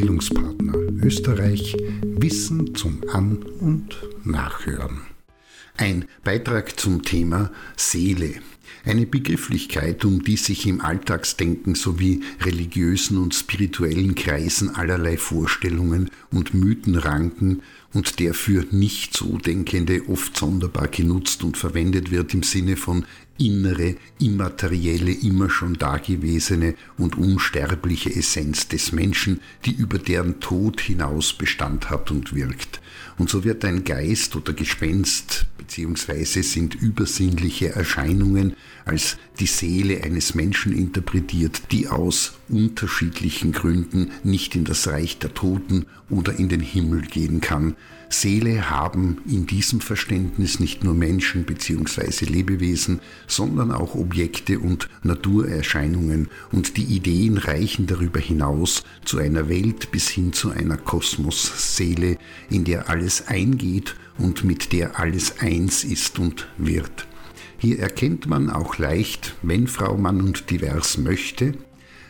Bildungspartner Österreich Wissen zum An- und Nachhören. Ein Beitrag zum Thema Seele. Eine Begrifflichkeit, um die sich im Alltagsdenken sowie religiösen und spirituellen Kreisen allerlei Vorstellungen und Mythen ranken und der für nicht so Denkende oft sonderbar genutzt und verwendet wird im Sinne von innere, immaterielle, immer schon dagewesene und unsterbliche Essenz des Menschen, die über deren Tod hinaus Bestand hat und wirkt. Und so wird ein Geist oder Gespenst beziehungsweise sind übersinnliche Erscheinungen als die Seele eines Menschen interpretiert, die aus unterschiedlichen Gründen nicht in das Reich der Toten oder in den Himmel gehen kann. Seele haben in diesem Verständnis nicht nur Menschen bzw. Lebewesen, sondern auch Objekte und Naturerscheinungen und die Ideen reichen darüber hinaus zu einer Welt bis hin zu einer Kosmosseele, in der alles eingeht und mit der alles eins ist und wird. Hier erkennt man auch leicht, wenn Frau Mann und divers möchte,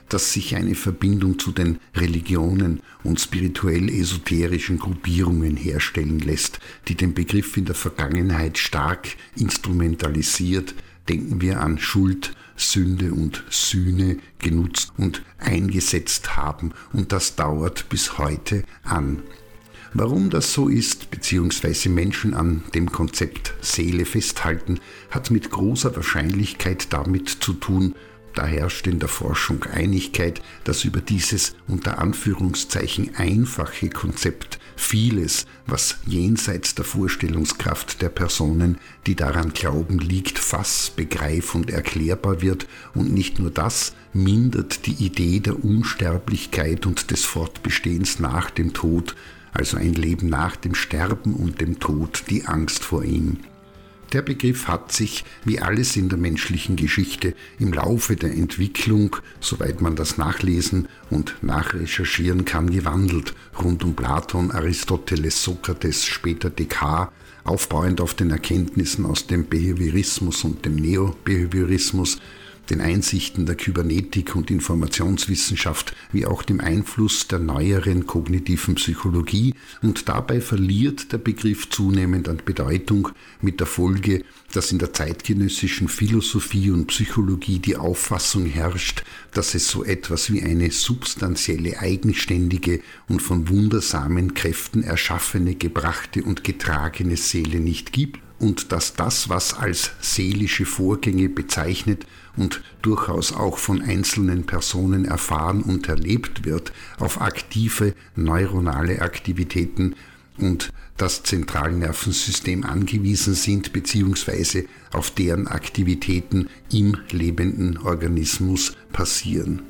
dass sich eine Verbindung zu den Religionen und spirituell-esoterischen Gruppierungen herstellen lässt, die den Begriff in der Vergangenheit stark instrumentalisiert, denken wir an Schuld, Sünde und Sühne genutzt und eingesetzt haben, und das dauert bis heute an. Warum das so ist, beziehungsweise Menschen an dem Konzept Seele festhalten, hat mit großer Wahrscheinlichkeit damit zu tun, da herrscht in der Forschung Einigkeit, dass über dieses unter Anführungszeichen einfache Konzept vieles, was jenseits der Vorstellungskraft der Personen, die daran glauben, liegt, fass, begreif und erklärbar wird. Und nicht nur das mindert die Idee der Unsterblichkeit und des Fortbestehens nach dem Tod, also ein Leben nach dem Sterben und dem Tod, die Angst vor ihm. Der Begriff hat sich, wie alles in der menschlichen Geschichte, im Laufe der Entwicklung, soweit man das nachlesen und nachrecherchieren kann, gewandelt, rund um Platon, Aristoteles, Sokrates, später Descartes, aufbauend auf den Erkenntnissen aus dem Behaviorismus und dem Neobehaviorismus, den Einsichten der Kybernetik und Informationswissenschaft wie auch dem Einfluss der neueren kognitiven Psychologie. Und dabei verliert der Begriff zunehmend an Bedeutung mit der Folge, dass in der zeitgenössischen Philosophie und Psychologie die Auffassung herrscht, dass es so etwas wie eine substanzielle, eigenständige und von wundersamen Kräften erschaffene, gebrachte und getragene Seele nicht gibt und dass das, was als seelische Vorgänge bezeichnet und durchaus auch von einzelnen Personen erfahren und erlebt wird, auf aktive neuronale Aktivitäten und das Zentralnervensystem angewiesen sind bzw. auf deren Aktivitäten im lebenden Organismus passieren.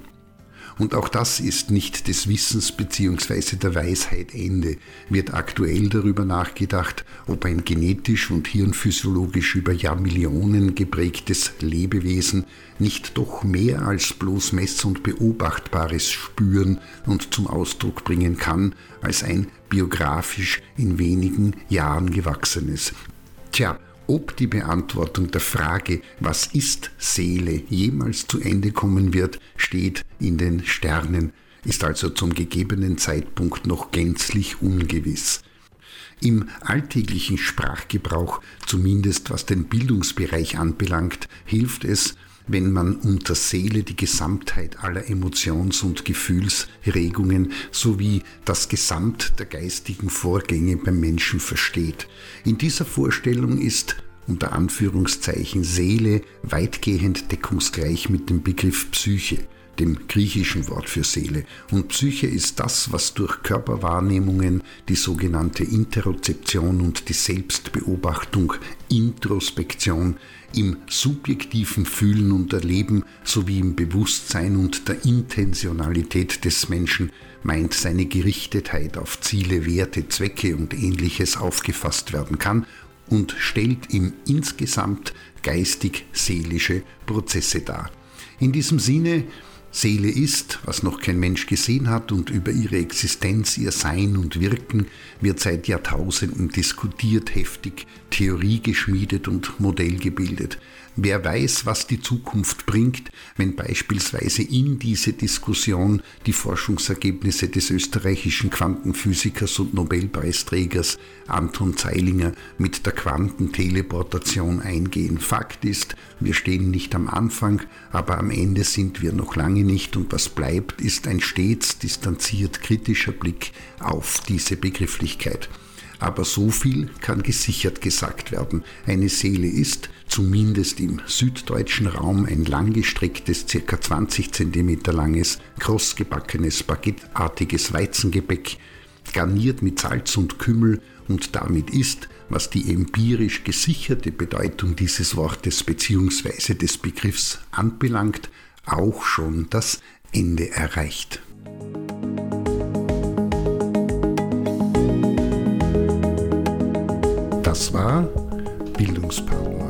Und auch das ist nicht des Wissens bzw. der Weisheit Ende. Wird aktuell darüber nachgedacht, ob ein genetisch und hirnphysiologisch über Jahrmillionen geprägtes Lebewesen nicht doch mehr als bloß mess- und beobachtbares spüren und zum Ausdruck bringen kann, als ein biografisch in wenigen Jahren gewachsenes. Tja, ob die Beantwortung der Frage, was ist Seele, jemals zu Ende kommen wird, steht in den Sternen, ist also zum gegebenen Zeitpunkt noch gänzlich ungewiss. Im alltäglichen Sprachgebrauch, zumindest was den Bildungsbereich anbelangt, hilft es, wenn man unter Seele die Gesamtheit aller Emotions- und Gefühlsregungen sowie das Gesamt der geistigen Vorgänge beim Menschen versteht. In dieser Vorstellung ist unter Anführungszeichen Seele weitgehend deckungsgleich mit dem Begriff Psyche dem griechischen Wort für Seele. Und Psyche ist das, was durch Körperwahrnehmungen, die sogenannte Interozeption und die Selbstbeobachtung, Introspektion, im subjektiven Fühlen und Erleben sowie im Bewusstsein und der Intentionalität des Menschen meint seine Gerichtetheit auf Ziele, Werte, Zwecke und ähnliches aufgefasst werden kann und stellt ihm insgesamt geistig-seelische Prozesse dar. In diesem Sinne Seele ist, was noch kein Mensch gesehen hat, und über ihre Existenz, ihr Sein und Wirken wird seit Jahrtausenden diskutiert, heftig Theorie geschmiedet und Modell gebildet. Wer weiß, was die Zukunft bringt, wenn beispielsweise in diese Diskussion die Forschungsergebnisse des österreichischen Quantenphysikers und Nobelpreisträgers Anton Zeilinger mit der Quantenteleportation eingehen. Fakt ist, wir stehen nicht am Anfang, aber am Ende sind wir noch lange nicht und was bleibt, ist ein stets distanziert kritischer Blick auf diese Begrifflichkeit. Aber so viel kann gesichert gesagt werden. Eine Seele ist, zumindest im süddeutschen Raum, ein langgestrecktes, ca. 20 cm langes, krossgebackenes, baguetteartiges Weizengebäck, garniert mit Salz und Kümmel und damit ist, was die empirisch gesicherte Bedeutung dieses Wortes bzw. des Begriffs anbelangt, auch schon das Ende erreicht. Das war Bildungspartner